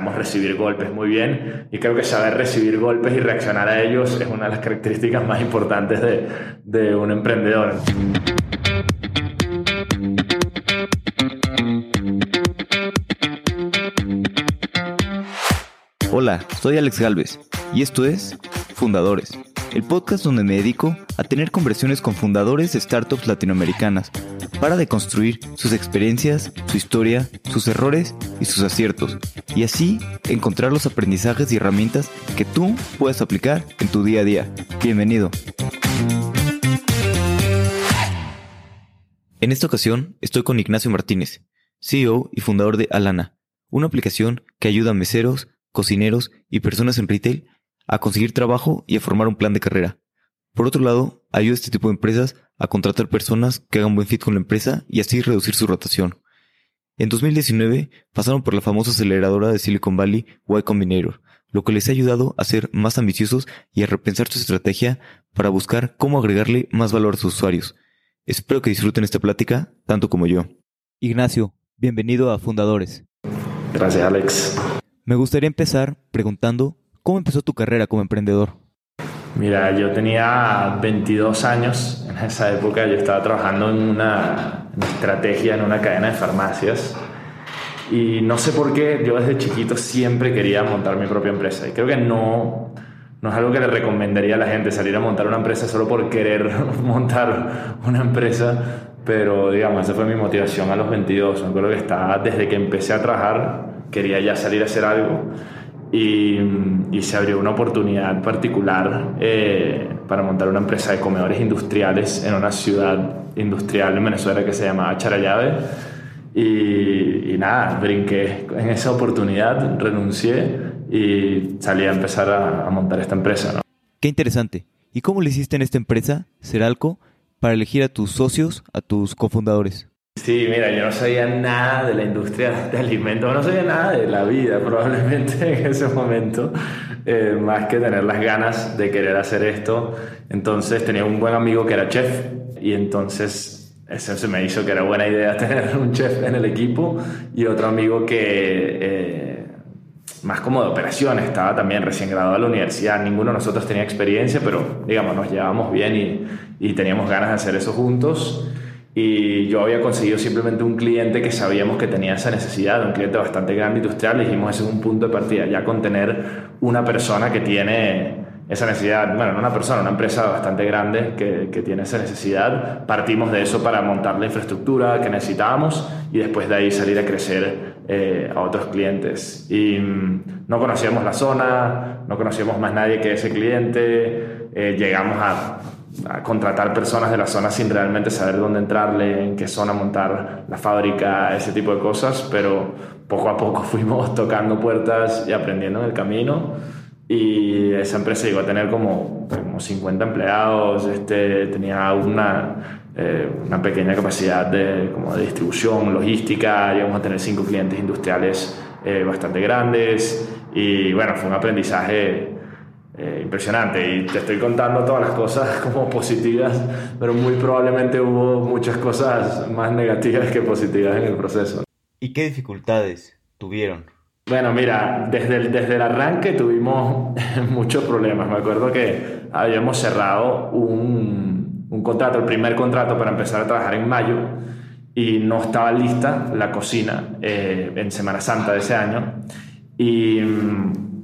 Sabemos recibir golpes muy bien y creo que saber recibir golpes y reaccionar a ellos es una de las características más importantes de, de un emprendedor. Hola, soy Alex Galvez y esto es Fundadores, el podcast donde me dedico a tener conversaciones con fundadores de startups latinoamericanas para deconstruir sus experiencias, su historia, sus errores y sus aciertos, y así encontrar los aprendizajes y herramientas que tú puedes aplicar en tu día a día. Bienvenido. En esta ocasión estoy con Ignacio Martínez, CEO y fundador de Alana, una aplicación que ayuda a meseros, cocineros y personas en retail a conseguir trabajo y a formar un plan de carrera. Por otro lado, ayuda a este tipo de empresas a contratar personas que hagan buen fit con la empresa y así reducir su rotación. En 2019 pasaron por la famosa aceleradora de Silicon Valley Y Combinator, lo que les ha ayudado a ser más ambiciosos y a repensar su estrategia para buscar cómo agregarle más valor a sus usuarios. Espero que disfruten esta plática tanto como yo. Ignacio, bienvenido a Fundadores. Gracias, Alex. Me gustaría empezar preguntando, ¿cómo empezó tu carrera como emprendedor? Mira, yo tenía 22 años en esa época, yo estaba trabajando en una, estrategia en una cadena de farmacias. Y no sé por qué yo desde chiquito siempre quería montar mi propia empresa. Y creo que no, no es algo que le recomendaría a la gente salir a montar una empresa solo por querer montar una empresa, pero digamos, esa fue mi motivación a los 22. Me acuerdo que estaba desde que empecé a trabajar, quería ya salir a hacer algo y, y se abrió una oportunidad particular eh, para montar una empresa de comedores industriales en una ciudad industrial en Venezuela que se llamaba Charallave. Y, y nada, brinqué en esa oportunidad, renuncié y salí a empezar a, a montar esta empresa. ¿no? Qué interesante. ¿Y cómo le hiciste en esta empresa, Seralco, para elegir a tus socios, a tus cofundadores? Sí, mira, yo no sabía nada de la industria de alimentos, no sabía nada de la vida probablemente en ese momento, eh, más que tener las ganas de querer hacer esto. Entonces tenía un buen amigo que era chef y entonces eso se me hizo que era buena idea tener un chef en el equipo y otro amigo que... Eh, más como de operaciones, estaba también recién graduado de la universidad, ninguno de nosotros tenía experiencia, pero digamos, nos llevábamos bien y, y teníamos ganas de hacer eso juntos. Y yo había conseguido simplemente un cliente que sabíamos que tenía esa necesidad, un cliente bastante grande industrial, y dijimos, ese es un punto de partida, ya con tener una persona que tiene esa necesidad, bueno, no una persona, una empresa bastante grande que, que, tiene esa necesidad, partimos de eso para montar la infraestructura que necesitábamos y después de ahí salir a crecer eh, a otros clientes. Y mm, no conocíamos la zona, no conocíamos más nadie que ese cliente, eh, llegamos a a contratar personas de la zona sin realmente saber dónde entrarle, en qué zona montar la fábrica, ese tipo de cosas, pero poco a poco fuimos tocando puertas y aprendiendo en el camino. Y esa empresa llegó a tener como, como 50 empleados, este, tenía una, eh, una pequeña capacidad de, como de distribución, logística, llegamos a tener cinco clientes industriales eh, bastante grandes. Y bueno, fue un aprendizaje eh, impresionante y te estoy contando todas las cosas como positivas, pero muy probablemente hubo muchas cosas más negativas que positivas en el proceso. ¿Y qué dificultades tuvieron? Bueno, mira, desde el, desde el arranque tuvimos muchos problemas. Me acuerdo que habíamos cerrado un, un contrato, el primer contrato para empezar a trabajar en mayo y no estaba lista la cocina eh, en Semana Santa de ese año. Y mm,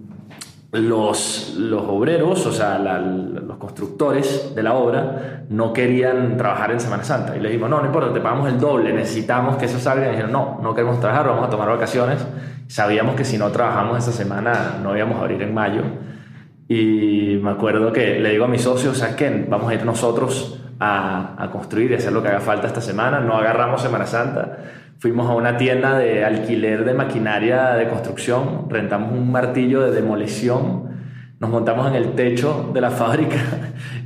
los, los obreros, o sea, los constructores de la obra, no querían trabajar en Semana Santa. Y les dijimos, no, no importa, te pagamos el doble, necesitamos que eso salga. Y dijeron, no, no queremos trabajar, vamos a tomar vacaciones. Sabíamos que si no trabajamos esa semana no íbamos a abrir en mayo. Y me acuerdo que le digo a mis socios, ¿sabes qué? Vamos a ir nosotros a, a construir y hacer lo que haga falta esta semana. No agarramos Semana Santa Fuimos a una tienda de alquiler de maquinaria de construcción, rentamos un martillo de demolición, nos montamos en el techo de la fábrica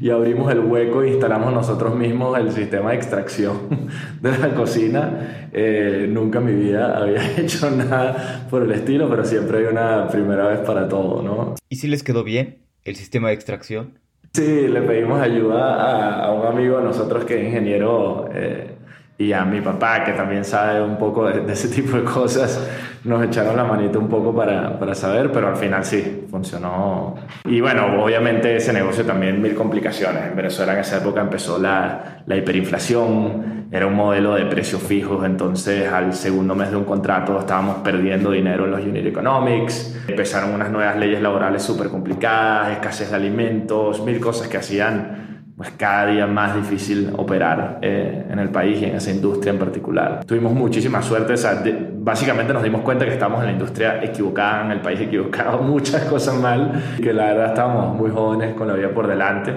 y abrimos el hueco e instalamos nosotros mismos el sistema de extracción de la cocina. Eh, nunca en mi vida había hecho nada por el estilo, pero siempre hay una primera vez para todo, ¿no? ¿Y si les quedó bien el sistema de extracción? Sí, le pedimos ayuda a, a un amigo de nosotros que es ingeniero. Eh, y a mi papá, que también sabe un poco de, de, ese tipo de cosas, nos echaron la manita un poco para, para, saber, pero al final sí, funcionó. Y bueno, obviamente ese negocio también mil complicaciones. En Venezuela en esa época empezó la, la hiperinflación, era un modelo de precios fijos, entonces al segundo mes de un contrato estábamos perdiendo dinero en los unit economics, empezaron unas nuevas leyes laborales súper complicadas, escasez de alimentos, mil cosas que hacían pues cada día más difícil operar eh, en el país y en esa industria en particular. Tuvimos muchísima suerte, básicamente nos dimos cuenta que estábamos en la industria equivocada, en el país equivocado, muchas cosas mal, que la verdad estábamos muy jóvenes con la vida por delante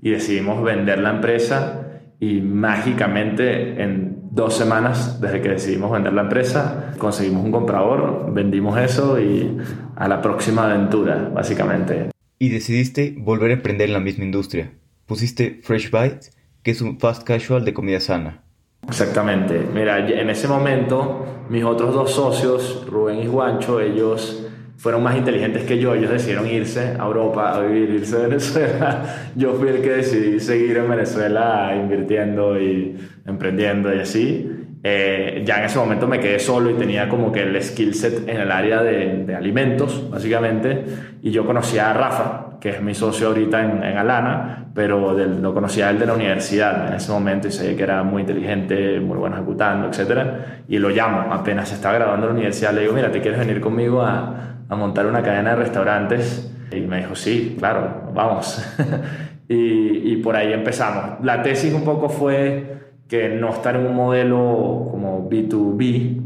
y decidimos vender la empresa y mágicamente en dos semanas desde que decidimos vender la empresa conseguimos un comprador, vendimos eso y a la próxima aventura, básicamente. Y decidiste volver a emprender en la misma industria pusiste Fresh Bites, que es un fast casual de comida sana. Exactamente. Mira, en ese momento, mis otros dos socios, Rubén y Juancho, ellos fueron más inteligentes que yo. Ellos decidieron irse a Europa a vivir, irse a Venezuela. Yo fui el que decidí seguir en Venezuela invirtiendo y emprendiendo y así. Eh, ya en ese momento me quedé solo y tenía como que el skill set en el área de, de alimentos, básicamente. Y yo conocía a Rafa, que es mi socio ahorita en, en Alana, pero lo conocía él de la universidad en ese momento y sabía que era muy inteligente, muy bueno ejecutando, etc. Y lo llamo, apenas se estaba graduando en la universidad, le digo, mira, ¿te quieres venir conmigo a, montar una cadena de restaurantes? Y me dijo, sí, claro, vamos. y, y por ahí empezamos. La tesis un poco fue que no estar en un modelo como B2B,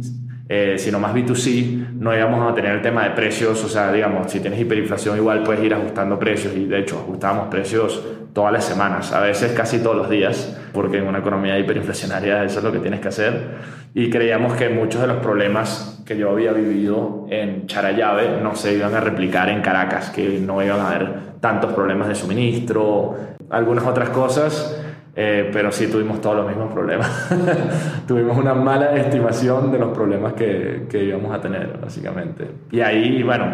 eh, sino más B2C, no íbamos a tener el tema de precios, o sea, digamos, si tienes hiperinflación igual puedes ir ajustando precios y de hecho ajustábamos precios todas las semanas, a veces casi todos los días, porque en una economía hiperinflacionaria eso es lo que tienes que hacer. Y creíamos que muchos de los problemas que yo había vivido en Charayave no se iban a replicar en Caracas, que no iban a haber tantos problemas de suministro, algunas otras cosas eh, pero sí tuvimos todos los mismos problemas. tuvimos una mala estimación de los problemas que, que, íbamos a tener, básicamente. Y ahí, bueno,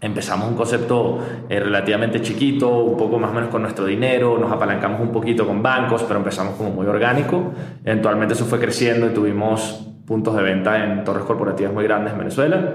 empezamos un concepto eh, relativamente chiquito, un poco más o menos con nuestro dinero, nos apalancamos un poquito con bancos, pero empezamos como muy orgánico. Eventualmente eso fue creciendo y tuvimos puntos de venta en torres corporativas muy grandes en Venezuela,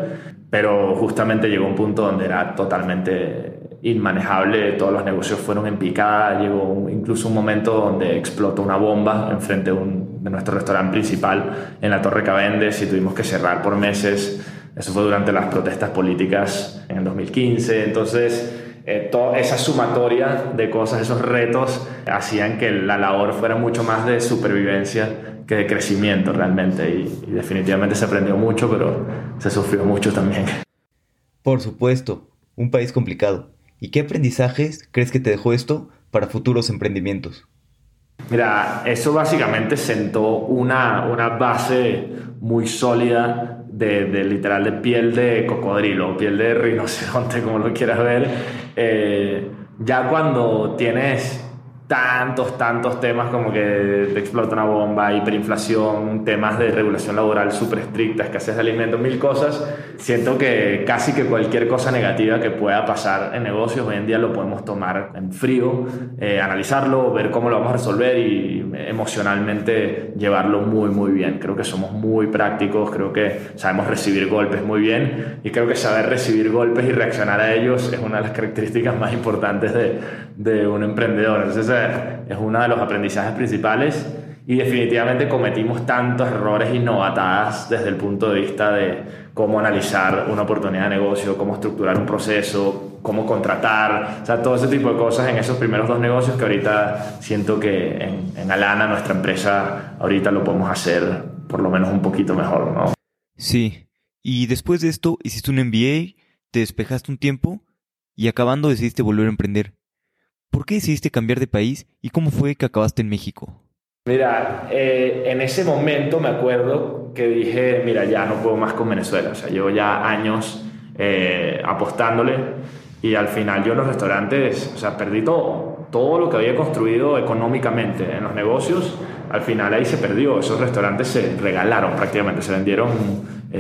pero justamente llegó un punto donde era totalmente inmanejable, todos los negocios fueron en picada, llegó incluso un momento donde explotó una bomba enfrente de, un, de nuestro restaurante principal en la Torre Cavendes y tuvimos que cerrar por meses. Eso fue durante las protestas políticas en el 2015. Entonces, eh, toda esa sumatoria de cosas, esos retos, hacían que la labor fuera mucho más de supervivencia que de crecimiento realmente. Y, y definitivamente se aprendió mucho, pero se sufrió mucho también. Por supuesto, un país complicado ¿Y qué aprendizajes crees que te dejó esto para futuros emprendimientos? Mira, eso básicamente sentó una, una base muy sólida de, literal de piel de cocodrilo, piel de rinoceronte, como lo quieras ver. Eh, ya cuando tienes tantos, tantos temas como que te explota una bomba, hiperinflación, temas de regulación laboral súper estricta, escasez de alimentos, mil cosas. Siento que casi que cualquier cosa negativa que pueda pasar en negocios hoy en día lo podemos tomar en frío, eh, analizarlo, ver cómo lo vamos a resolver y emocionalmente llevarlo muy, muy bien. Creo que somos muy prácticos, creo que sabemos recibir golpes muy bien y creo que saber recibir golpes y reaccionar a ellos es una de las características más importantes de, de un emprendedor. Entonces, es uno de los aprendizajes principales y definitivamente cometimos tantos errores y novatadas desde el punto de vista de cómo analizar una oportunidad de negocio, cómo estructurar un proceso, cómo contratar, o sea, todo ese tipo de cosas en esos primeros dos negocios que ahorita siento que en, en Alana, nuestra empresa, ahorita lo podemos hacer por lo menos un poquito mejor, ¿no? Sí, y después de esto hiciste un MBA, te despejaste un tiempo y acabando decidiste volver a emprender. ¿Por qué decidiste cambiar de país y cómo fue que acabaste en México? Mira, eh, en ese momento me acuerdo que dije, mira, ya no puedo más con Venezuela. O sea, llevo ya años eh, apostándole y al final yo en los restaurantes, o sea, perdí todo. Todo lo que había construido económicamente en los negocios, al final ahí se perdió. Esos restaurantes se regalaron prácticamente, se vendieron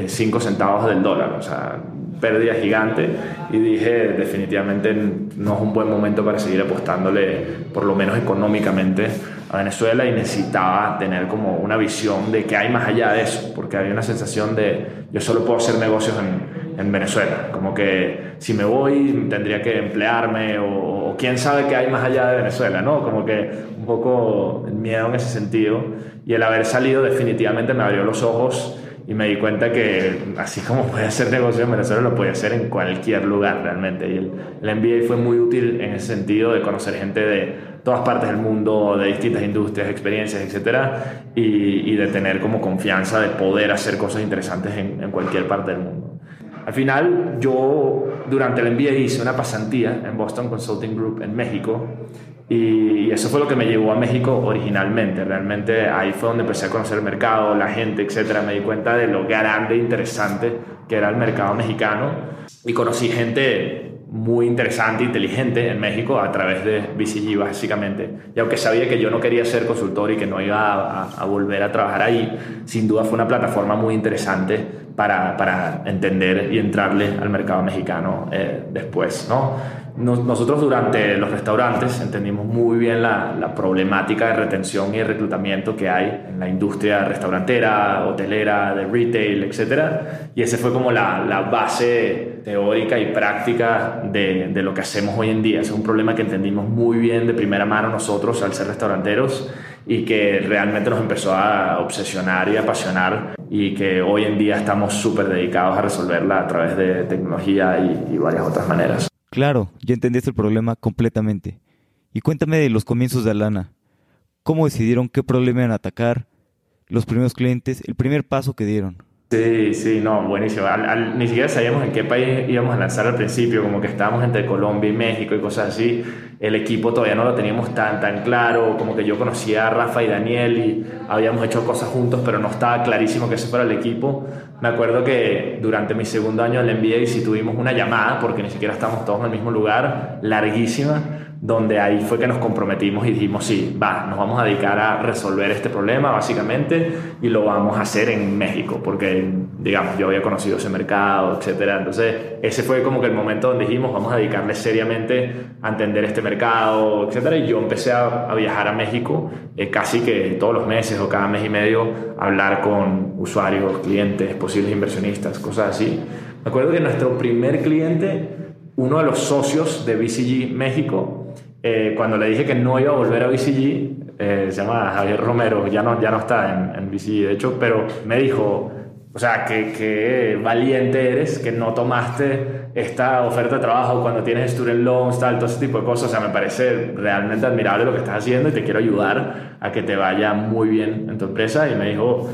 5 eh, centavos del dólar. O sea, pérdida gigante y dije definitivamente no es un buen momento para seguir apostándole, por lo menos económicamente, a Venezuela y necesitaba tener como una visión de que hay más allá de eso, porque había una sensación de yo solo puedo hacer negocios en, en Venezuela, como que si me voy tendría que emplearme o, o, quién sabe qué hay más allá de Venezuela, ¿no? Como que un poco miedo en ese sentido y el haber salido definitivamente me abrió los ojos y me di cuenta que así como puede hacer negocio en Venezuela, lo puede hacer en cualquier lugar realmente. Y el, el MBA fue muy útil en ese sentido de conocer gente de todas partes del mundo, de distintas industrias, experiencias, etcétera, y, y de tener como confianza de poder hacer cosas interesantes en, en cualquier parte del mundo. Al final, yo durante el MBA hice una pasantía en Boston Consulting Group en México y eso fue lo que me llevó a México originalmente. Realmente ahí fue donde empecé a conocer el mercado, la gente, etcétera. Me di cuenta de lo grande e interesante que era el mercado mexicano y conocí gente muy interesante, inteligente en México a través de BCG básicamente. Y aunque sabía que yo no quería ser consultor y que no iba a, a, a volver a trabajar ahí, sin duda fue una plataforma muy interesante para, entender y entrarle al mercado mexicano eh, después. ¿no? Nos, nosotros durante los restaurantes entendimos muy bien la, problemática de retención y reclutamiento que hay en la industria restaurantera, hotelera, de retail, etc. Y ese fue como la, base teórica y práctica de, lo que hacemos hoy en día. es un problema que entendimos muy bien de primera mano nosotros al ser restauranteros y que realmente nos empezó a obsesionar y apasionar y que hoy en día estamos súper dedicados a resolverla a través de tecnología y, y, varias otras maneras. Claro, ya entendiste el problema completamente. Y cuéntame de los comienzos de Alana. ¿Cómo decidieron qué problema iban a atacar? Los primeros clientes, el primer paso que dieron. Sí, sí, no, buenísimo. Al, al, ni siquiera sabíamos en qué país íbamos a lanzar al principio, como que estábamos entre Colombia y México y cosas así. El equipo todavía no lo teníamos tan, tan claro, como que yo conocía a Rafa y Daniel y habíamos hecho cosas juntos, pero no estaba clarísimo que ese fuera el equipo. Me acuerdo que durante mi segundo año del MBA sí tuvimos una llamada, porque ni siquiera estábamos todos en el mismo lugar, larguísima, donde ahí fue que nos comprometimos y dijimos, sí, va, nos vamos a dedicar a resolver este problema básicamente y lo vamos a hacer en México, porque, digamos, yo había conocido ese mercado, etcétera. Entonces, ese fue como que el momento donde dijimos, vamos a dedicarle seriamente a entender este mercado, etcétera. Y yo empecé a, a viajar a México eh, casi que todos los meses o cada mes y medio, a hablar con usuarios, clientes, posibles inversionistas, cosas así. Me acuerdo que nuestro primer cliente, uno de los socios de BCG México, eh, cuando le dije que no iba a volver a BCG, eh, se llama Javier Romero, ya no, ya no está en, en BCG de hecho, pero me dijo, o sea, que, que, valiente eres, que no tomaste esta oferta de trabajo cuando tienes student loans, tal, todo ese tipo de cosas. O sea, me parece realmente admirable lo que estás haciendo y te quiero ayudar a que te vaya muy bien en tu empresa. Y me dijo,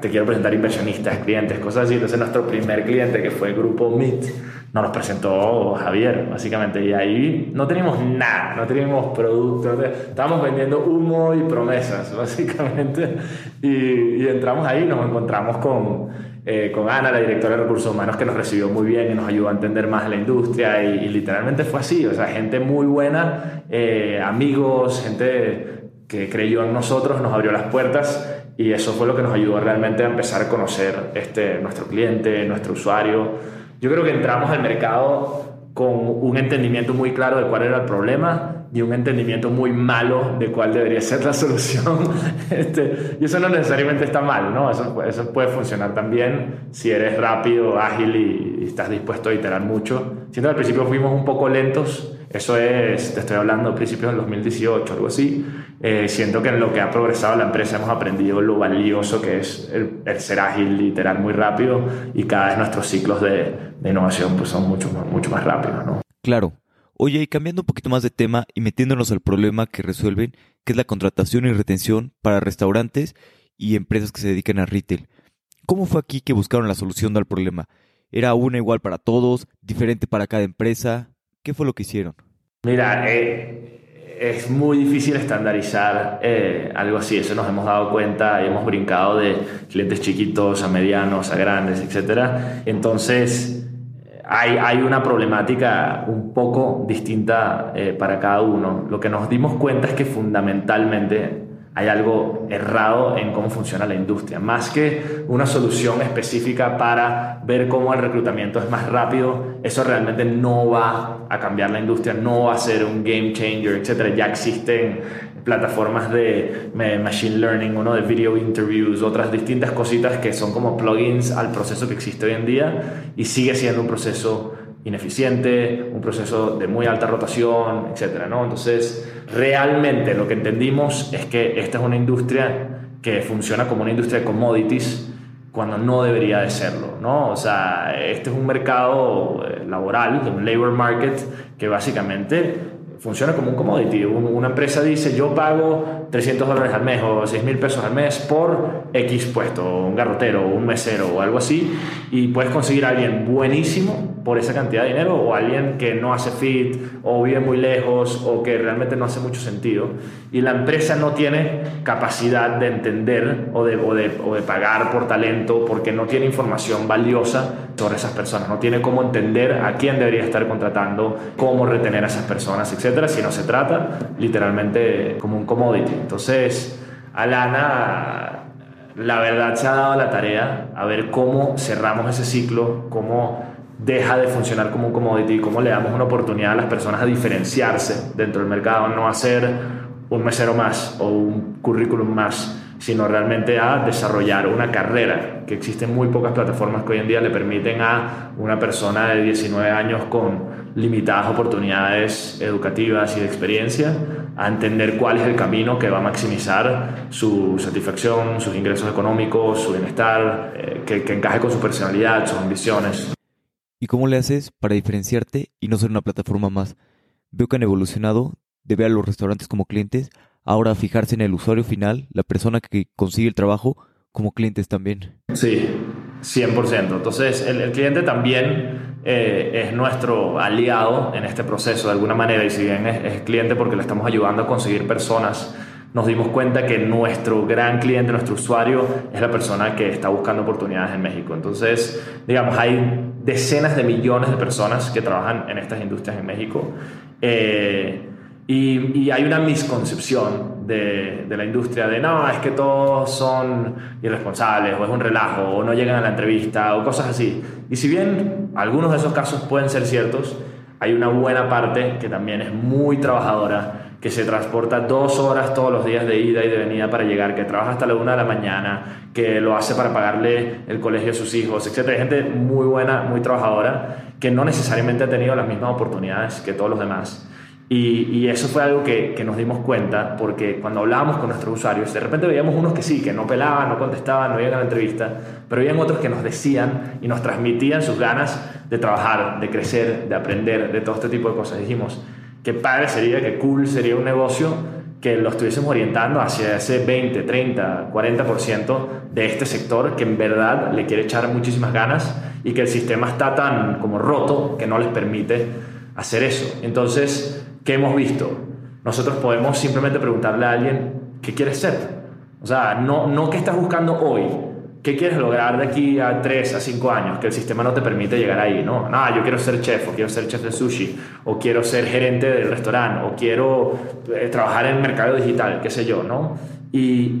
te quiero presentar inversionistas, clientes, cosas así. Entonces, nuestro primer cliente, que fue grupo MIT, nos presentó Javier, básicamente. Y ahí no teníamos nada, no teníamos productos, estábamos vendiendo humo y promesas, básicamente. Y, entramos ahí, nos encontramos con, eh, con Ana, la directora de recursos humanos, que nos recibió muy bien y nos ayudó a entender más la industria. Y, y literalmente fue así, o sea, gente muy buena, eh, amigos, gente que creyó en nosotros, nos abrió las puertas y eso fue lo que nos ayudó realmente a empezar a conocer este, nuestro cliente, nuestro usuario. Yo creo que entramos al mercado con un entendimiento muy claro de cuál era el problema y un entendimiento muy malo de cuál debería ser la solución. Este, y eso no necesariamente está mal, ¿no? Eso, eso puede funcionar también si eres rápido, ágil y, y estás dispuesto a iterar mucho. Siento que al principio fuimos un poco lentos, eso es, te estoy hablando, principios del 2018, algo así. Eh, siento que en lo que ha progresado la empresa hemos aprendido lo valioso que es el, el ser ágil, iterar muy rápido y cada vez nuestros ciclos de, de innovación pues son mucho, mucho más rápidos, ¿no? Claro. Oye, y cambiando un poquito más de tema y metiéndonos al problema que resuelven, que es la contratación y retención para restaurantes y empresas que se dedican a retail. ¿Cómo fue aquí que buscaron la solución al problema? ¿Era una igual para todos, diferente para cada empresa? ¿Qué fue lo que hicieron? Mira, eh, es muy difícil estandarizar eh, algo así, eso nos hemos dado cuenta y hemos brincado de clientes chiquitos a medianos, a grandes, etc. Entonces, hay, hay una problemática un poco distinta eh, para cada uno. Lo que nos dimos cuenta es que fundamentalmente hay algo errado en cómo funciona la industria. Más que una solución específica para ver cómo el reclutamiento es más rápido, eso realmente no va a cambiar la industria, no va a ser un game changer, etc. Ya existen plataformas de machine learning, uno de video interviews, otras distintas cositas que son como plugins al proceso que existe hoy en día y sigue siendo un proceso ineficiente, un proceso de muy alta rotación, etc. ¿no? Entonces, realmente lo que entendimos es que esta es una industria que funciona como una industria de commodities cuando no debería de serlo, ¿no? O sea, este es un mercado eh, laboral, un labor market, que básicamente funciona como un commodity. Una empresa dice, yo pago 300 dólares al mes o 6 mil pesos al mes por X puesto, un garrotero, un mesero o algo así, y puedes conseguir a alguien buenísimo por esa cantidad de dinero o alguien que no hace fit o vive muy lejos o que realmente no hace mucho sentido. Y la empresa no tiene capacidad de entender o de, o de, o de pagar por talento porque no tiene información valiosa sobre esas personas, no tiene cómo entender a quién debería estar contratando, cómo retener a esas personas, etcétera, si no se trata literalmente como un commodity. Entonces, Alana, la verdad se ha dado la tarea a ver cómo cerramos ese ciclo, cómo deja de funcionar como un commodity, cómo le damos una oportunidad a las personas a diferenciarse dentro del mercado, no hacer un mesero más o un currículum más sino realmente a desarrollar una carrera, que existen muy pocas plataformas que hoy en día le permiten a una persona de 19 años con limitadas oportunidades educativas y de experiencia a entender cuál es el camino que va a maximizar su satisfacción, sus ingresos económicos, su bienestar, eh, que, que encaje con su personalidad, sus ambiciones. ¿Y cómo le haces para diferenciarte y no ser una plataforma más? Veo que han evolucionado de ver a los restaurantes como clientes ahora fijarse en el usuario final, la persona que consigue el trabajo, como clientes también. Sí, 100%. Entonces, el, cliente también eh, es nuestro aliado en este proceso de alguna manera y si bien es, cliente porque le estamos ayudando a conseguir personas, nos dimos cuenta que nuestro gran cliente, nuestro usuario, es la persona que está buscando oportunidades en México. Entonces, digamos, hay decenas de millones de personas que trabajan en estas industrias en México. Eh, y, hay una misconcepción de, de, la industria de no, es que todos son irresponsables o es un relajo o no llegan a la entrevista o cosas así. Y si bien algunos de esos casos pueden ser ciertos, hay una buena parte que también es muy trabajadora, que se transporta dos horas todos los días de ida y de venida para llegar, que trabaja hasta la una de la mañana, que lo hace para pagarle el colegio a sus hijos, etc. Hay gente muy buena, muy trabajadora, que no necesariamente ha tenido las mismas oportunidades que todos los demás y, eso fue algo que, que, nos dimos cuenta porque cuando hablábamos con nuestros usuarios, de repente veíamos unos que sí, que no pelaban, no contestaban, no iban a la entrevista, pero habían otros que nos decían y nos transmitían sus ganas de trabajar, de crecer, de aprender, de todo este tipo de cosas. Dijimos, qué padre sería, qué cool sería un negocio que lo estuviésemos orientando hacia ese 20, 30, 40% de este sector que en verdad le quiere echar muchísimas ganas y que el sistema está tan como roto que no les permite hacer eso. Entonces, ¿Qué hemos visto? Nosotros podemos simplemente preguntarle a alguien qué quieres ser. O sea, no, no qué estás buscando hoy, qué quieres lograr de aquí a 3 a 5 años, que el sistema no te permite llegar ahí, ¿no? No, yo quiero ser chef, o quiero ser chef de sushi, o quiero ser gerente del restaurante, o quiero eh, trabajar en el mercado digital, qué sé yo, ¿no? Y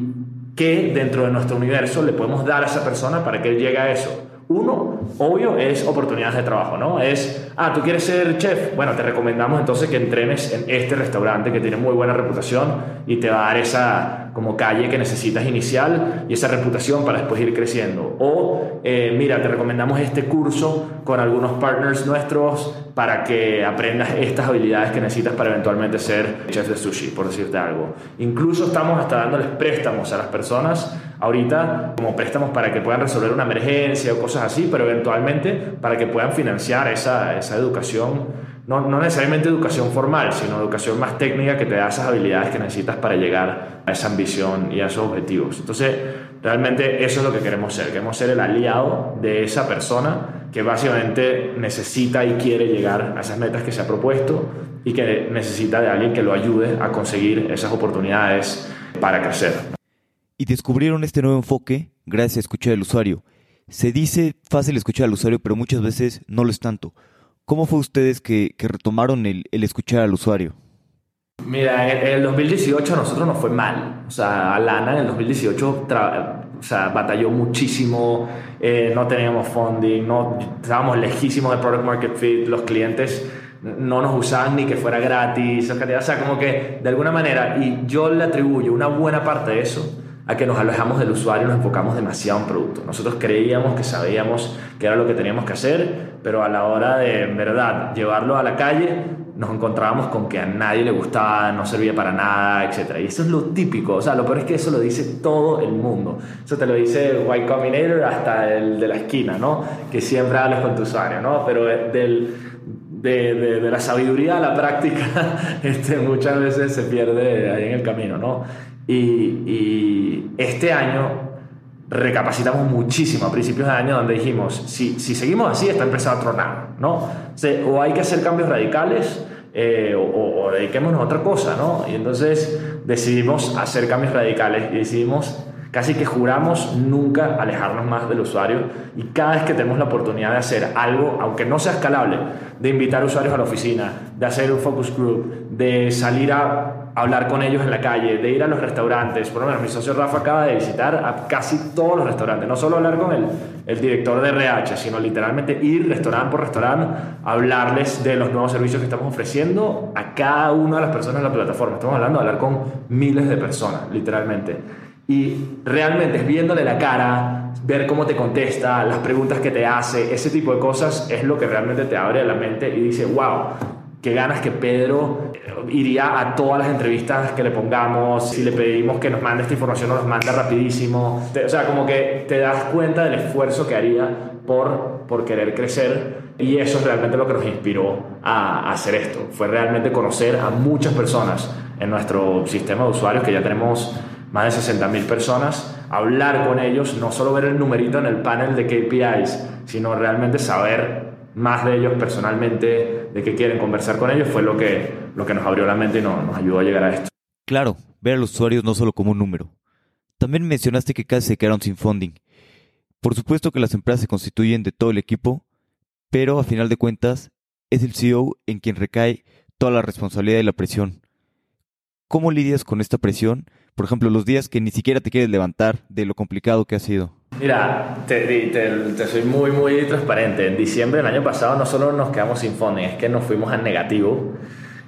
qué dentro de nuestro universo le podemos dar a esa persona para que él llegue a eso. Uno, obvio, es oportunidades de trabajo, ¿no? Es, ah, tú quieres ser chef. Bueno, te recomendamos entonces que entrenes en este restaurante que tiene muy buena reputación y te va a dar esa como calle que necesitas inicial y esa reputación para después ir creciendo. O, eh, mira, te recomendamos este curso con algunos partners nuestros para que aprendas estas habilidades que necesitas para eventualmente ser chef de sushi, por decirte algo. Incluso estamos hasta dándoles préstamos a las personas ahorita como préstamos para que puedan resolver una emergencia o cosas así, pero eventualmente para que puedan financiar esa, esa educación, no, no, necesariamente educación formal, sino educación más técnica que te da esas habilidades que necesitas para llegar a esa ambición y a esos objetivos. Entonces, realmente eso es lo que queremos ser, queremos ser el aliado de esa persona que básicamente necesita y quiere llegar a esas metas que se ha propuesto y que necesita de alguien que lo ayude a conseguir esas oportunidades para crecer y descubrieron este nuevo enfoque gracias a escuchar al usuario. Se dice fácil escuchar al usuario, pero muchas veces no lo es tanto. ¿Cómo fue ustedes que, retomaron el, el escuchar al usuario? Mira, en el 2018 a nosotros nos fue mal. O sea, Alana en el 2018 o sea, batalló muchísimo, eh, no teníamos funding, no, estábamos lejísimos del product market fit, los clientes no nos usaban ni que fuera gratis, o sea, como que de alguna manera, y yo le atribuyo una buena parte de eso a que nos alejamos del usuario y nos enfocamos demasiado en producto. Nosotros creíamos que sabíamos que era lo que teníamos que hacer, pero a la hora de, en verdad, llevarlo a la calle, nos encontrábamos con que a nadie le gustaba, no servía para nada, etc. Y eso es lo típico, o sea, lo peor es que eso lo dice todo el mundo. Eso te lo dice White Combinator hasta el de la esquina, ¿no? Que siempre hablas con tu usuario, ¿no? Pero del, de, de, de, la sabiduría a la práctica este, muchas veces se pierde ahí en el camino, ¿no? Y, este año recapacitamos muchísimo a principios de año donde dijimos, si, si seguimos así, esta empresa va a tronar, ¿no? O, hay que hacer cambios radicales eh, o, o, dediquémonos a otra cosa, ¿no? Y entonces decidimos hacer cambios radicales y decidimos Casi que juramos nunca alejarnos más del usuario y cada vez que tenemos la oportunidad de hacer algo, aunque no sea escalable, de invitar usuarios a la oficina, de hacer un focus group, de salir a hablar con ellos en la calle, de ir a los restaurantes. Por lo menos mi socio Rafa acaba de visitar a casi todos los restaurantes, no solo hablar con el, director de RH, sino literalmente ir restaurante por restaurante, hablarles de los nuevos servicios que estamos ofreciendo a cada una de las personas en la plataforma. Estamos hablando de hablar con miles de personas, literalmente. Y realmente es viéndole la cara, ver cómo te contesta, las preguntas que te hace, ese tipo de cosas es lo que realmente te abre la mente y dice, wow, qué ganas que Pedro iría a todas las entrevistas que le pongamos, si le pedimos que nos mande esta información, nos manda rapidísimo. O sea, como que te das cuenta del esfuerzo que haría por, por querer crecer y eso es realmente lo que nos inspiró a, a hacer esto. Fue realmente conocer a muchas personas en nuestro sistema de usuarios que ya tenemos más de 60.000 personas, hablar con ellos, no solo ver el numerito en el panel de KPIs, sino realmente saber más de ellos personalmente, de qué quieren conversar con ellos, fue lo que, lo que nos abrió la mente y nos, nos ayudó a llegar a esto. Claro, ver a los usuarios no solo como un número. También mencionaste que casi se quedaron sin funding. Por supuesto que las empresas se constituyen de todo el equipo, pero a final de cuentas es el CEO en quien recae toda la responsabilidad y la presión. ¿Cómo lidias con esta presión por ejemplo, los días que ni siquiera te quieres levantar de lo complicado que ha sido? Mira, te, te, soy muy, muy transparente. En diciembre del año pasado no solo nos quedamos sin fondos, es que nos fuimos al negativo.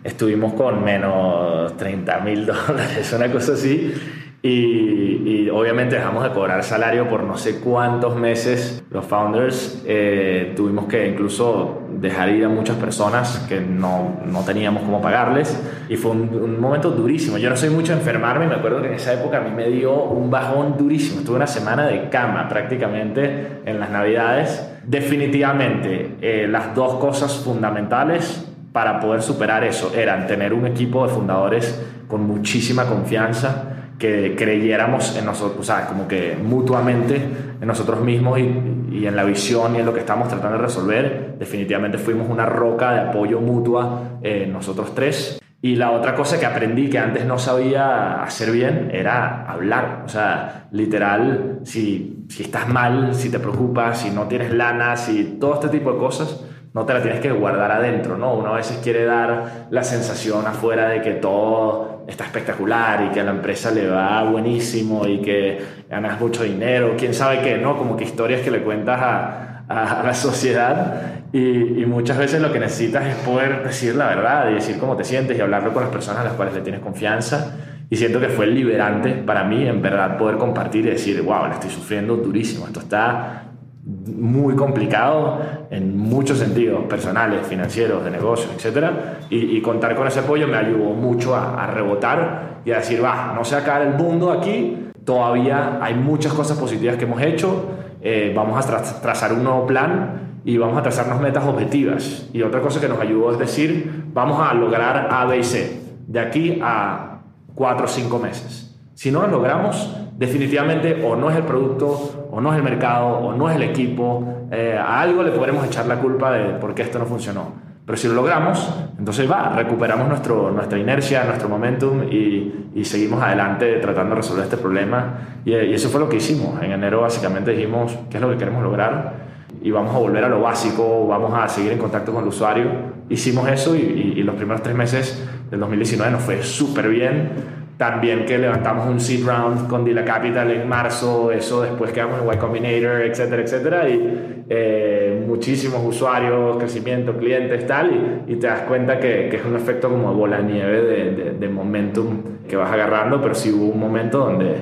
Estuvimos con menos 30 mil dólares, una cosa así. Y, obviamente dejamos de cobrar salario por no sé cuántos meses. Los founders eh, tuvimos que incluso dejar ir a muchas personas que no, no teníamos cómo pagarles. Y fue un, momento durísimo. Yo no soy mucho enfermarme. Me acuerdo que en esa época a mí me dio un bajón durísimo. Estuve una semana de cama prácticamente en las navidades. Definitivamente eh, las dos cosas fundamentales para poder superar eso eran tener un equipo de fundadores con muchísima confianza que creyéramos en nosotros, o sea, como que mutuamente en nosotros mismos y, en la visión y en lo que estamos tratando de resolver, definitivamente fuimos una roca de apoyo mutua eh, nosotros tres. Y la otra cosa que aprendí que antes no sabía hacer bien era hablar. O sea, literal, si, si estás mal, si te preocupas, si no tienes lana, si todo este tipo de cosas, no te la tienes que guardar adentro, ¿no? Uno a veces quiere dar la sensación afuera de que todo está espectacular y que a la empresa le va buenísimo y que ganas mucho dinero, quién sabe qué, ¿no? Como que historias que le cuentas a, a, la sociedad y, muchas veces lo que necesitas es poder decir la verdad y decir cómo te sientes y hablarlo con las personas a las cuales le tienes confianza. Y siento que fue liberante para mí, en verdad, poder compartir y decir, wow, le estoy sufriendo durísimo, esto está muy complicado en muchos sentidos, personales, financieros, de negocios, etc. Y, contar con ese apoyo me ayudó mucho a, rebotar y a decir, va, no se acaba el mundo aquí, todavía hay muchas cosas positivas que hemos hecho, eh, vamos a trazar un nuevo plan y vamos a trazarnos metas objetivas. Y otra cosa que nos ayudó es decir, vamos a lograr A, B y C, de aquí a cuatro o cinco meses. Si no lo logramos, definitivamente o no es el producto, o no es el mercado, o no es el equipo, eh, a algo le podremos echar la culpa de por qué esto no funcionó. Pero si lo logramos, entonces va, recuperamos nuestro, nuestra inercia, nuestro momentum y, y, seguimos adelante tratando de resolver este problema. Y, y, eso fue lo que hicimos. En enero básicamente dijimos qué es lo que queremos lograr y, vamos a volver a lo básico, vamos a seguir en contacto con el usuario. Hicimos eso y, y los primeros tres meses del 2019 nos fue súper bien también que levantamos un seed round con Dila Capital en marzo, eso después quedamos en Y Combinator, etcétera, etcétera, y eh, muchísimos usuarios, crecimiento, clientes, tal, y, te das cuenta que, que, es un efecto como bola nieve de, de, momentum que vas agarrando, pero sí hubo un momento donde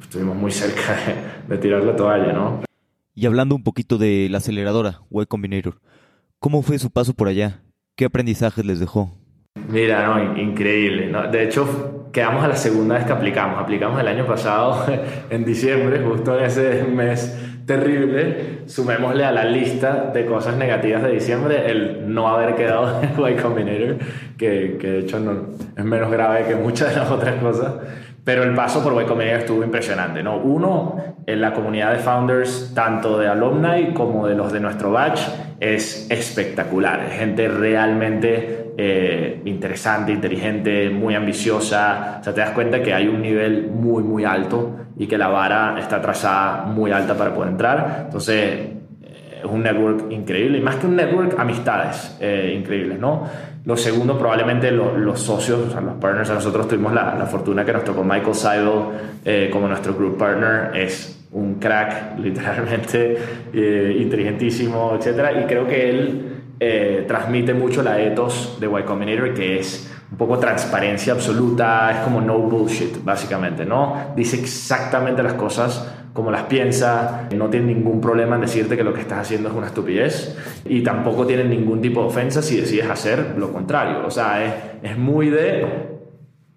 estuvimos muy cerca de, de tirar la toalla, ¿no? Y hablando un poquito de la aceleradora, Y Combinator, ¿cómo fue su paso por allá? ¿Qué aprendizajes les dejó? Mira, no, increíble. ¿no? De hecho, quedamos a la segunda vez que aplicamos. Aplicamos el año pasado, en diciembre, justo en ese mes terrible. Sumémosle a la lista de cosas negativas de diciembre el no haber quedado en Y Combinator, que, que de hecho no, es menos grave que muchas de las otras cosas. Pero el paso por Y Combinator estuvo impresionante, ¿no? Uno, en la comunidad de founders, tanto de alumni como de los de nuestro batch, es espectacular. gente realmente eh, interesante, inteligente, muy ambiciosa. O sea, te das cuenta que hay un nivel muy, muy alto y que la vara está trazada muy alta para poder entrar. Entonces, eh, es un network increíble y más que un network, amistades eh, increíbles, ¿no? Lo segundo, probablemente los socios, o sea, los partners, nosotros tuvimos la, la fortuna que nos tocó Michael Seidel como nuestro group partner, es un crack, literalmente, inteligentísimo, etc. Y creo que él eh, transmite mucho la ethos de Y Combinator, que es un poco transparencia absoluta, es como no bullshit, básicamente, ¿no? Dice exactamente las cosas como las piensa, no tiene ningún problema en decirte que lo que estás haciendo es una estupidez y tampoco tiene ningún tipo de ofensa si decides hacer lo contrario. O sea, es, es muy de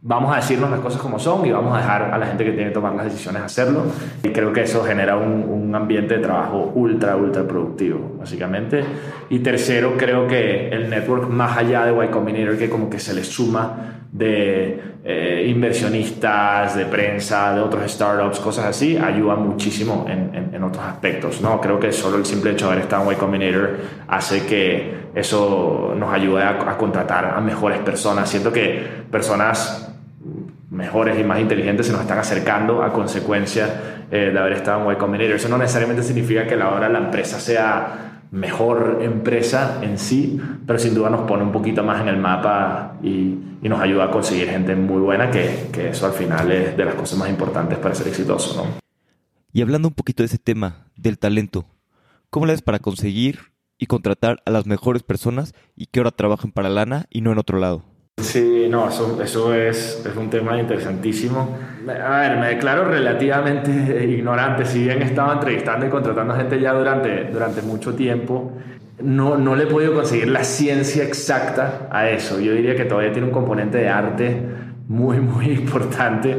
vamos a decirnos las cosas como son y vamos a dejar a la gente que tiene que tomar las decisiones hacerlo. Y creo que eso genera un, un, ambiente de trabajo ultra, ultra productivo, básicamente. Y tercero, creo que el network más allá de Y Combinator, que como que se le suma de eh, inversionistas, de prensa, de otros startups, cosas así, ayuda muchísimo en, otros aspectos. ¿no? Creo que solo el simple hecho de haber estado en Y Combinator hace que eso nos ayude a, a contratar a mejores personas. Siento que personas mejores y más inteligentes se nos están acercando a consecuencia eh, de haber estado en Y Combinator. Eso no necesariamente significa que ahora la empresa sea mejor empresa en sí, pero sin duda nos pone un poquito más en el mapa y, y nos ayuda a conseguir gente muy buena, que, que, eso al final es de las cosas más importantes para ser exitoso. ¿no? Y hablando un poquito de ese tema, del talento, ¿cómo le das para conseguir y contratar a las mejores personas y que ahora trabajen para Lana y no en otro lado? Sí, no, eso, eso es, es, un tema interesantísimo. A ver, me declaro relativamente ignorante, si bien estaba entrevistando y contratando gente ya durante, durante mucho tiempo, no, no le he podido conseguir la ciencia exacta a eso. Yo diría que todavía tiene un componente de arte muy, muy importante.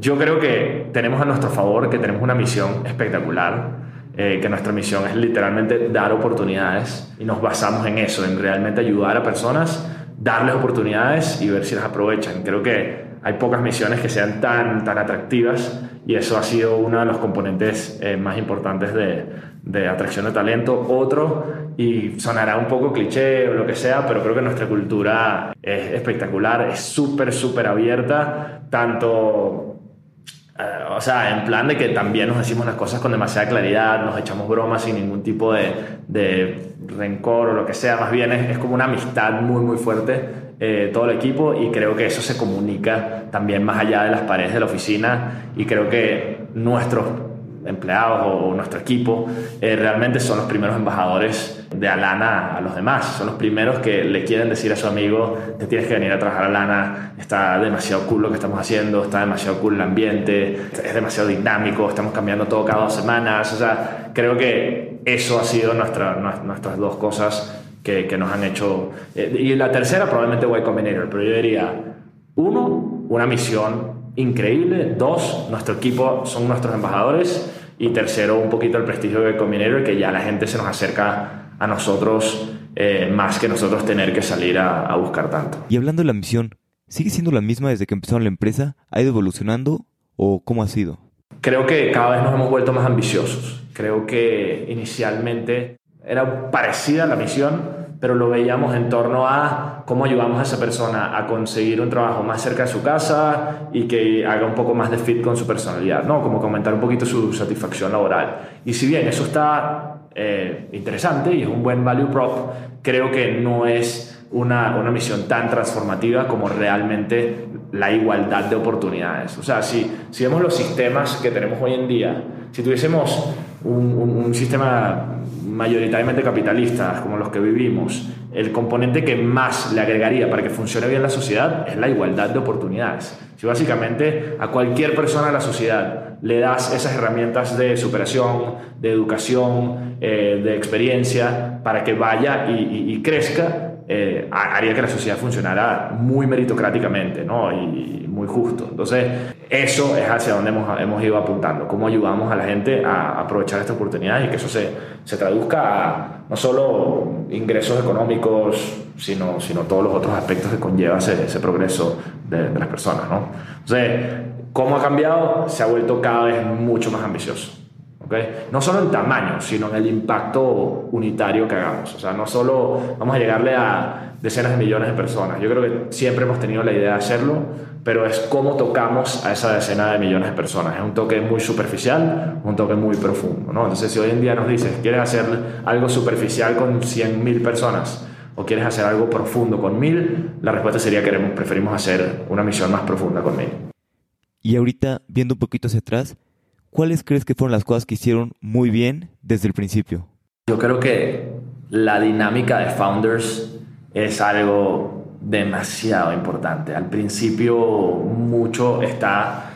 Yo creo que tenemos a nuestro favor, que tenemos una misión espectacular. Eh, que nuestra misión es literalmente dar oportunidades y nos basamos en eso, en realmente ayudar a personas darles oportunidades y ver si las aprovechan. Creo que hay pocas misiones que sean tan, tan atractivas y eso ha sido uno de los componentes eh, más importantes de, de, atracción de talento. Otro, y sonará un poco cliché o lo que sea, pero creo que nuestra cultura es espectacular, es súper, súper abierta, tanto o sea, en plan de que también nos decimos las cosas con demasiada claridad, nos echamos bromas sin ningún tipo de, rencor o lo que sea, más bien es, es como una amistad muy, muy fuerte eh, todo el equipo y creo que eso se comunica también más allá de las paredes de la oficina y creo que nuestros empleados o nuestro equipo eh, realmente son los primeros embajadores de Alana a los demás. Son los primeros que le quieren decir a su amigo, te tienes que venir a trabajar a Alana, está demasiado cool lo que estamos haciendo, está demasiado cool el ambiente, es demasiado dinámico, estamos cambiando todo cada dos semanas. O sea, creo que eso ha sido nuestra, nuestras dos cosas que, que nos han hecho. Eh, y la tercera probablemente Y Combinator, pero yo diría, uno, una misión increíble. Dos, nuestro equipo son nuestros embajadores. Y tercero, un poquito el prestigio de Combinator, que ya la gente se nos acerca a nosotros eh, más que nosotros tener que salir a, a, buscar tanto. Y hablando de la misión, ¿sigue siendo la misma desde que empezaron la empresa? ¿Ha ido evolucionando o cómo ha sido? Creo que cada vez nos hemos vuelto más ambiciosos. Creo que inicialmente era parecida la misión, pero lo veíamos en torno a cómo ayudamos a esa persona a conseguir un trabajo más cerca de su casa y que haga un poco más de fit con su personalidad, ¿no? Como comentar un poquito su satisfacción laboral. Y si bien eso está eh, interesante y es un buen value prop, creo que no es una, una, misión tan transformativa como realmente la igualdad de oportunidades. O sea, si, si vemos los sistemas que tenemos hoy en día, si tuviésemos un, un, sistema mayoritariamente capitalista como los que vivimos, el componente que más le agregaría para que funcione bien la sociedad es la igualdad de oportunidades. Si básicamente a cualquier persona de la sociedad le das esas herramientas de superación, de educación, eh, de experiencia, para que vaya y crezca, eh, haría que la sociedad funcionara muy meritocráticamente ¿no? y, muy justo. Entonces, eso es hacia donde hemos, hemos, ido apuntando, cómo ayudamos a la gente a aprovechar esta oportunidad y que eso se, se traduzca a no solo ingresos económicos, sino, sino todos los otros aspectos que conlleva ese, ese progreso de, de las personas. ¿no? Entonces, ¿cómo ha cambiado? Se ha vuelto cada vez mucho más ambicioso. No solo en tamaño, sino en el impacto unitario que hagamos. O sea, no solo vamos a llegarle a decenas de millones de personas. Yo creo que siempre hemos tenido la idea de hacerlo, pero es cómo tocamos a esa decena de millones de personas. Es un toque muy superficial, un toque muy profundo. ¿no? Entonces, si hoy en día nos dices, ¿quieres hacer algo superficial con 100.000 personas? ¿O quieres hacer algo profundo con 1.000? La respuesta sería que preferimos hacer una misión más profunda con 1.000. Y ahorita, viendo un poquito hacia atrás, ¿cuáles crees que fueron las cosas que hicieron muy bien desde el principio? Yo creo que la dinámica de founders es algo demasiado importante. Al principio mucho está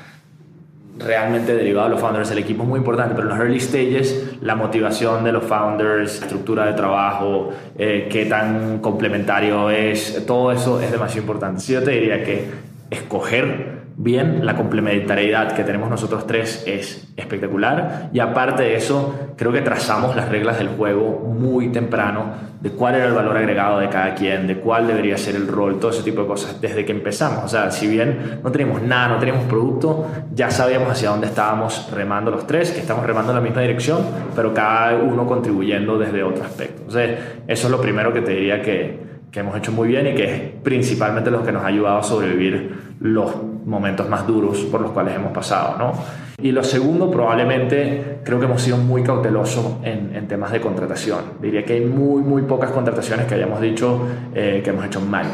realmente derivado de los founders. El equipo es muy importante, pero en los early stages la motivación de los founders, estructura de trabajo, eh, qué tan complementario es, todo eso es demasiado importante. Sí, yo te diría que escoger bien, la complementariedad que tenemos nosotros tres es espectacular y aparte de eso, creo que trazamos las reglas del juego muy temprano de cuál era el valor agregado de cada quien, de cuál debería ser el rol, todo ese tipo de cosas desde que empezamos. O sea, si bien no teníamos nada, no teníamos producto, ya sabíamos hacia dónde estábamos remando los tres, que estamos remando en la misma dirección, pero cada uno contribuyendo desde otro aspecto. Entonces, eso es lo primero que te diría que, que hemos hecho muy bien y que es principalmente lo que nos ha ayudado a sobrevivir los momentos más duros por los cuales hemos pasado. ¿no? Y lo segundo, probablemente creo que hemos sido muy cautelosos en, temas de contratación. Diría que hay muy, muy pocas contrataciones que hayamos dicho eh, que hemos hecho mal.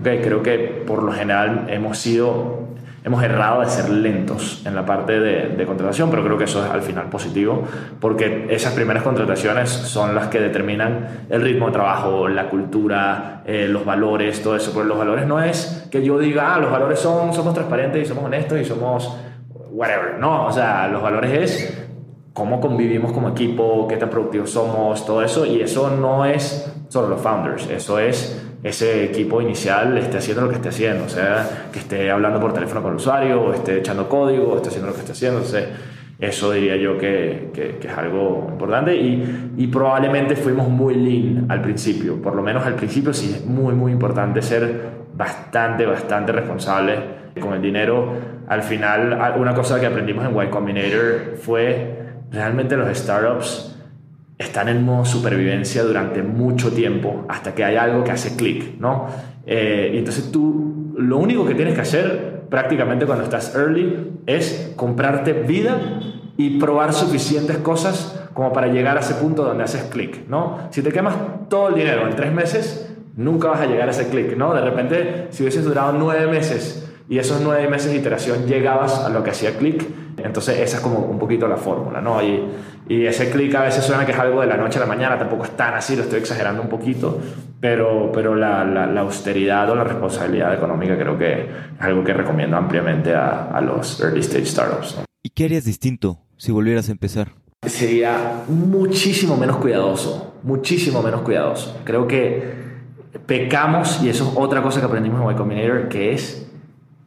Okay, creo que por lo general hemos sido hemos errado de ser lentos en la parte de, contratación, pero creo que eso es al final positivo, porque esas primeras contrataciones son las que determinan el ritmo de trabajo, la cultura, eh, los valores, todo eso. Porque los valores no es que yo diga, ah, los valores son, somos transparentes y somos honestos y somos whatever. No, o sea, los valores es cómo convivimos como equipo, qué tan productivos somos, todo eso, y eso no es solo los founders, eso es ese equipo inicial esté haciendo lo que esté haciendo, o sea, que esté hablando por teléfono con el usuario, o esté echando código, o esté haciendo lo que esté haciendo. Entonces, eso diría yo que, que, es algo importante y, y, probablemente fuimos muy lean al principio, por lo menos al principio sí es muy, muy importante ser bastante, bastante responsable con el dinero. Al final, una cosa que aprendimos en Y Combinator fue realmente los startups están en modo supervivencia durante mucho tiempo hasta que hay algo que hace clic, ¿no? Eh, y entonces tú lo único que tienes que hacer prácticamente cuando estás early es comprarte vida y probar suficientes cosas como para llegar a ese punto donde haces clic, ¿no? Si te quemas todo el dinero en tres meses, nunca vas a llegar a ese clic, ¿no? De repente, si hubieses durado nueve meses y esos nueve meses de iteración llegabas a lo que hacía clic, entonces esa es como un poquito la fórmula, ¿no? Y, y ese clic a veces suena que es algo de la noche a la mañana, tampoco es tan así, lo estoy exagerando un poquito, pero, pero la, la, austeridad o la responsabilidad económica creo que es algo que recomiendo ampliamente a, a los early stage startups. ¿Y qué harías distinto si volvieras a empezar? Sería muchísimo menos cuidadoso, muchísimo menos cuidadoso. Creo que pecamos, y eso es otra cosa que aprendimos en Y Combinator, que es,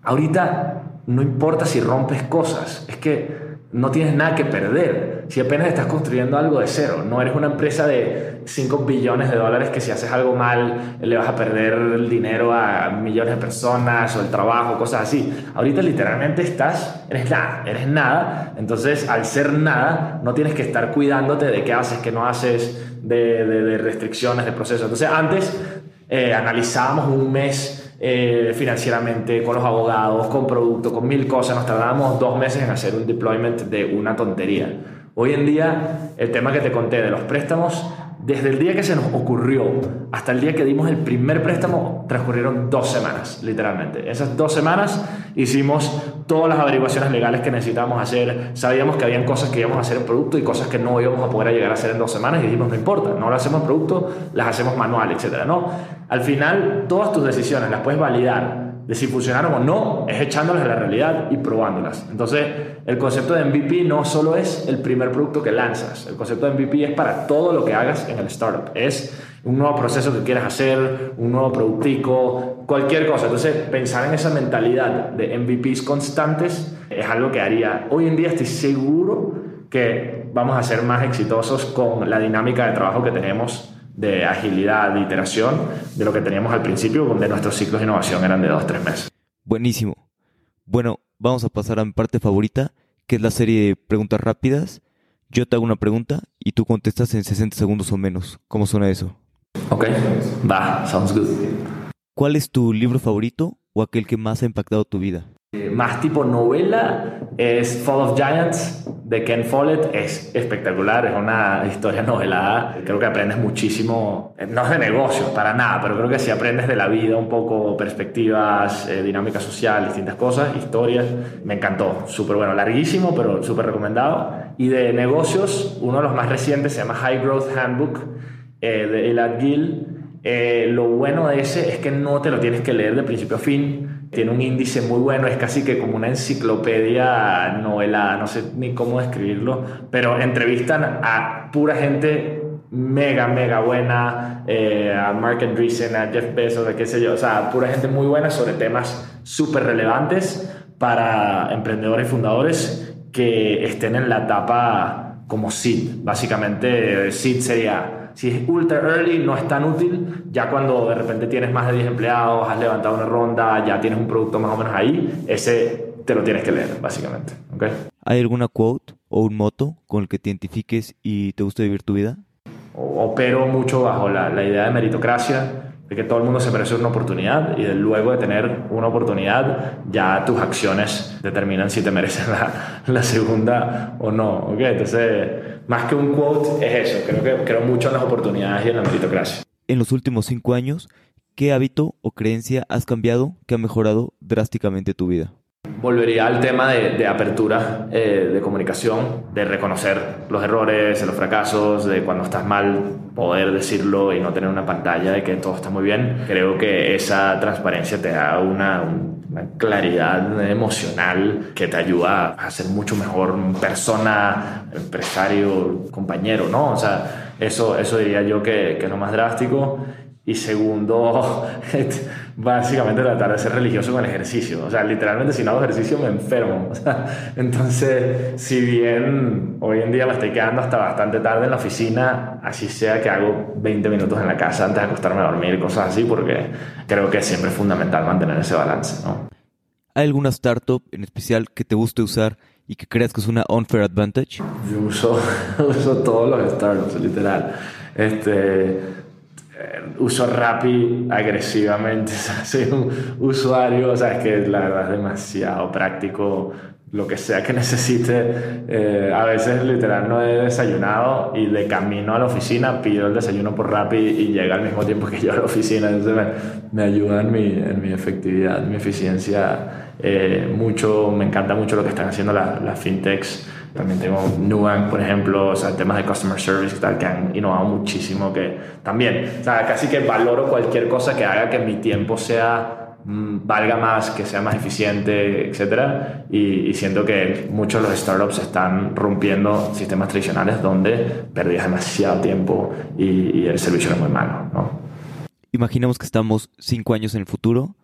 ahorita no importa si rompes cosas, es que no tienes nada que perder. Si apenas estás construyendo algo de cero, no eres una empresa de 5 billones de dólares que si haces algo mal le vas a perder el dinero a millones de personas o el trabajo, cosas así. Ahorita literalmente estás, eres nada, eres nada. Entonces, al ser nada, no tienes que estar cuidándote de qué haces, qué no haces, de, restricciones, de procesos. Entonces, antes eh, analizábamos un mes eh, financieramente, con los abogados, con producto, con mil cosas. Nos tardamos dos meses en hacer un deployment de una tontería. Hoy en día, el tema que te conté de los préstamos, desde el día que se nos ocurrió hasta el día que dimos el primer préstamo, transcurrieron dos semanas, literalmente. Esas dos semanas hicimos todas las averiguaciones legales que necesitábamos hacer. Sabíamos que habían cosas que íbamos a hacer en producto y cosas que no íbamos a poder llegar a hacer en dos semanas y dijimos, no importa, no lo hacemos en producto, las hacemos manual, etc. No, al final todas tus decisiones las puedes validar de si funcionaron o no es echándolas a la realidad y probándolas. Entonces, el concepto de MVP no solo es el primer producto que lanzas, el concepto de MVP es para todo lo que hagas en el startup. Es un nuevo proceso que quieras hacer, un nuevo productico, cualquier cosa. Entonces, pensar en esa mentalidad de MVPs constantes es algo que haría. Hoy en día estoy seguro que vamos a ser más exitosos con la dinámica de trabajo que tenemos de agilidad, de iteración, de lo que teníamos al principio, donde nuestros ciclos de innovación eran de dos, tres meses. Buenísimo. Bueno, vamos a pasar a mi parte favorita, que es la serie de preguntas rápidas. Yo te hago una pregunta y tú contestas en 60 segundos o menos. ¿Cómo suena eso? Ok, va, sounds good. ¿Cuál es tu libro favorito o aquel que más ha impactado tu vida? Eh, más tipo novela es Fall of Giants de Ken Follett. Es espectacular, es una historia novelada. Creo que aprendes muchísimo, eh, no es de negocios para nada, pero creo que si aprendes de la vida un poco, perspectivas, eh, dinámica social, distintas cosas, historias. Me encantó, súper bueno, larguísimo, pero súper recomendado. Y de negocios, uno de los más recientes se llama High Growth Handbook de Elad Gill. lo bueno de ese es que no te lo tienes que leer de principio a fin tiene un índice muy bueno, es casi que como una enciclopedia novela, no sé ni cómo describirlo, pero entrevistan a pura gente mega, mega buena, eh, a Mark Andreessen, a Jeff Bezos, a qué sé yo, o sea, pura gente muy buena sobre temas súper relevantes para emprendedores y fundadores que estén en la etapa como seed. Básicamente, seed sería si es ultra early, no es tan útil. Ya cuando de repente tienes más de 10 empleados, has levantado una ronda, ya tienes un producto más o menos ahí, ese te lo tienes que leer, básicamente. ¿okay? ¿Hay alguna quote o un moto con el que te identifiques y te gusta vivir tu vida? Opero mucho bajo la, idea de meritocracia de que todo el mundo se merece una oportunidad y luego de tener una oportunidad ya tus acciones determinan si te mereces la, la segunda o no. ¿okay? Entonces, más que un quote es eso, creo que creo mucho en las oportunidades y en la meritocracia. En los últimos cinco años, ¿qué hábito o creencia has cambiado que ha mejorado drásticamente tu vida? Volvería al tema de, apertura eh, de comunicación, de reconocer los errores, los fracasos, de cuando estás mal, poder decirlo y no tener una pantalla de que todo está muy bien. Creo que esa transparencia te da una, una claridad emocional que te ayuda a ser mucho mejor persona, empresario, compañero, ¿no? O sea, eso, eso diría yo que, que es lo más drástico. Y segundo, básicamente tratar de ser religioso con el ejercicio. O sea, literalmente si no hago ejercicio me enfermo. O sea, entonces, si bien hoy en día me estoy quedando hasta bastante tarde en la oficina, así sea que hago 20 minutos en la casa antes de acostarme a dormir, cosas así, porque creo que es siempre fundamental mantener ese balance. ¿no? ¿Hay alguna startup en especial que te guste usar y que creas que es una unfair advantage? Yo uso, uso todos los startups, literal. Este uso Rappi agresivamente, soy un usuario, o sea, es que la verdad es demasiado práctico lo que sea que necesite. Eh, a veces literal no he desayunado y de camino a la oficina pido el desayuno por Rappi y llega al mismo tiempo que yo a la oficina. Entonces me, me ayuda en mi, en mi, efectividad, mi eficiencia eh, mucho. Me encanta mucho lo que están haciendo las la fintechs también tengo Nubank, por ejemplo, o sea, temas de customer service y tal, que han innovado muchísimo, que también, o sea, casi que valoro cualquier cosa que haga que mi tiempo sea mm, valga más, que sea más eficiente, etcétera, y, siento que muchos de los startups están rompiendo sistemas tradicionales donde perdías demasiado tiempo y, el servicio era muy malo, ¿no? Imaginemos que estamos cinco años en el futuro.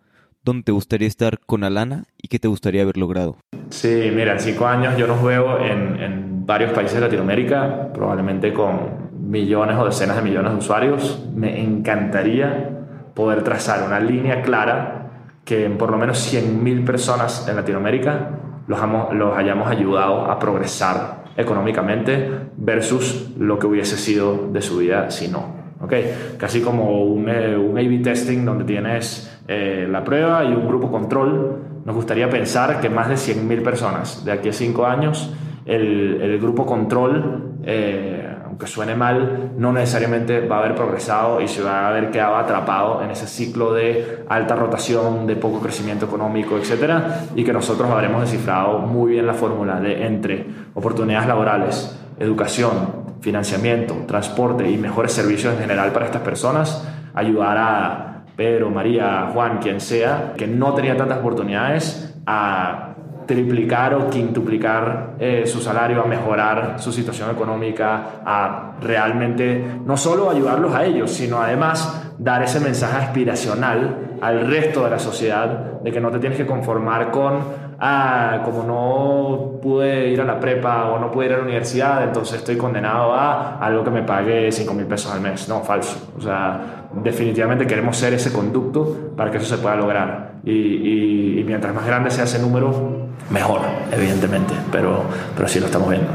¿Dónde te gustaría estar con Alana y qué te gustaría haber logrado? Sí, mira, en cinco años yo nos veo en, varios países de Latinoamérica, probablemente con millones o decenas de millones de usuarios. Me encantaría poder trazar una línea clara que en por lo menos 100.000 personas en Latinoamérica los, los hayamos ayudado a progresar económicamente versus lo que hubiese sido de su vida si no. ¿Okay? Casi como un, eh, un A-B testing donde tienes eh, la prueba y un grupo control nos gustaría pensar que más de 100.000 personas de aquí a 5 años el, grupo control, eh, aunque suene mal, no necesariamente va a haber progresado y se va a haber quedado atrapado en ese ciclo de alta rotación, de poco crecimiento económico, etcétera, y que nosotros habremos descifrado muy bien la fórmula de entre oportunidades laborales, educación, financiamiento, transporte y mejores servicios en general para estas personas, ayudar a Pedro, María, Juan, quien sea, que no tenía tantas oportunidades a triplicar o quintuplicar eh, su salario, a mejorar su situación económica, a realmente no solo ayudarlos a ellos, sino además dar ese mensaje aspiracional al resto de la sociedad de que no te tienes que conformar con ah, como no pude ir a la prepa o no pude ir a la universidad, entonces estoy condenado a algo que me pague 5 mil pesos al mes. No, falso. O sea, definitivamente queremos ser ese conducto para que eso se pueda lograr. Y, y mientras más grande sea ese número, mejor, evidentemente, pero, pero sí lo estamos viendo.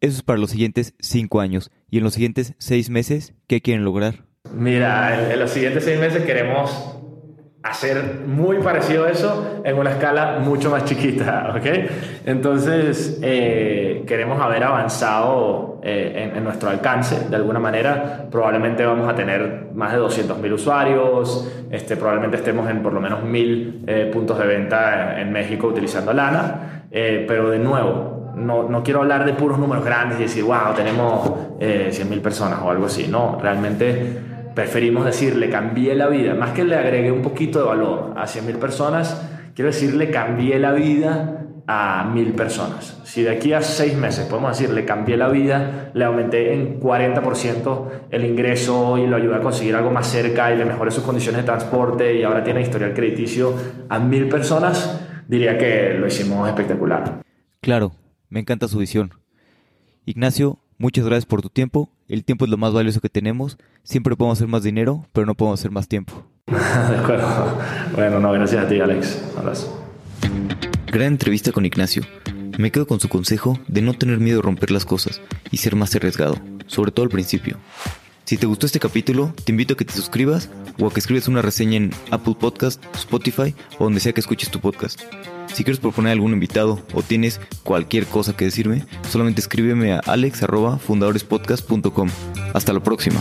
Eso es para los siguientes cinco años. ¿Y en los siguientes seis meses qué quieren lograr? Mira, en, los siguientes seis meses queremos hacer muy parecido a eso en una escala mucho más chiquita, ¿ok? Entonces, eh, queremos haber avanzado eh, en, nuestro alcance de alguna manera. Probablemente vamos a tener más de 200.000 usuarios, este, probablemente estemos en por lo menos 1.000 eh, puntos de venta en, México utilizando Lana, pero de nuevo, no, no, quiero hablar de puros números grandes y decir, wow, tenemos 100.000 personas o algo así, no, realmente preferimos decir, le cambié la vida, más que le agregué un poquito de valor a 100.000 personas, quiero decir, le cambié la vida a mil personas. Si de aquí a seis meses podemos decir, le cambié la vida, le aumenté en 40% el ingreso y lo ayudé a conseguir algo más cerca y le mejoré sus condiciones de transporte y ahora tiene historial crediticio a mil personas, diría que lo hicimos espectacular. Claro, me encanta su visión. Ignacio, muchas gracias por tu tiempo. El tiempo es lo más valioso que tenemos. Siempre podemos hacer más dinero, pero no podemos hacer más tiempo. de acuerdo. Bueno, no, gracias a ti, Alex. Abrazo. Gran entrevista con Ignacio. Me quedo con su consejo de no tener miedo a romper las cosas y ser más arriesgado, sobre todo al principio. Si te gustó este capítulo, te invito a que te suscribas o a que escribas una reseña en Apple Podcast, Spotify o donde sea que escuches tu podcast. Si quieres proponer algún invitado o tienes cualquier cosa que decirme, solamente escríbeme a alex.fundadorespodcast.com. Hasta la próxima.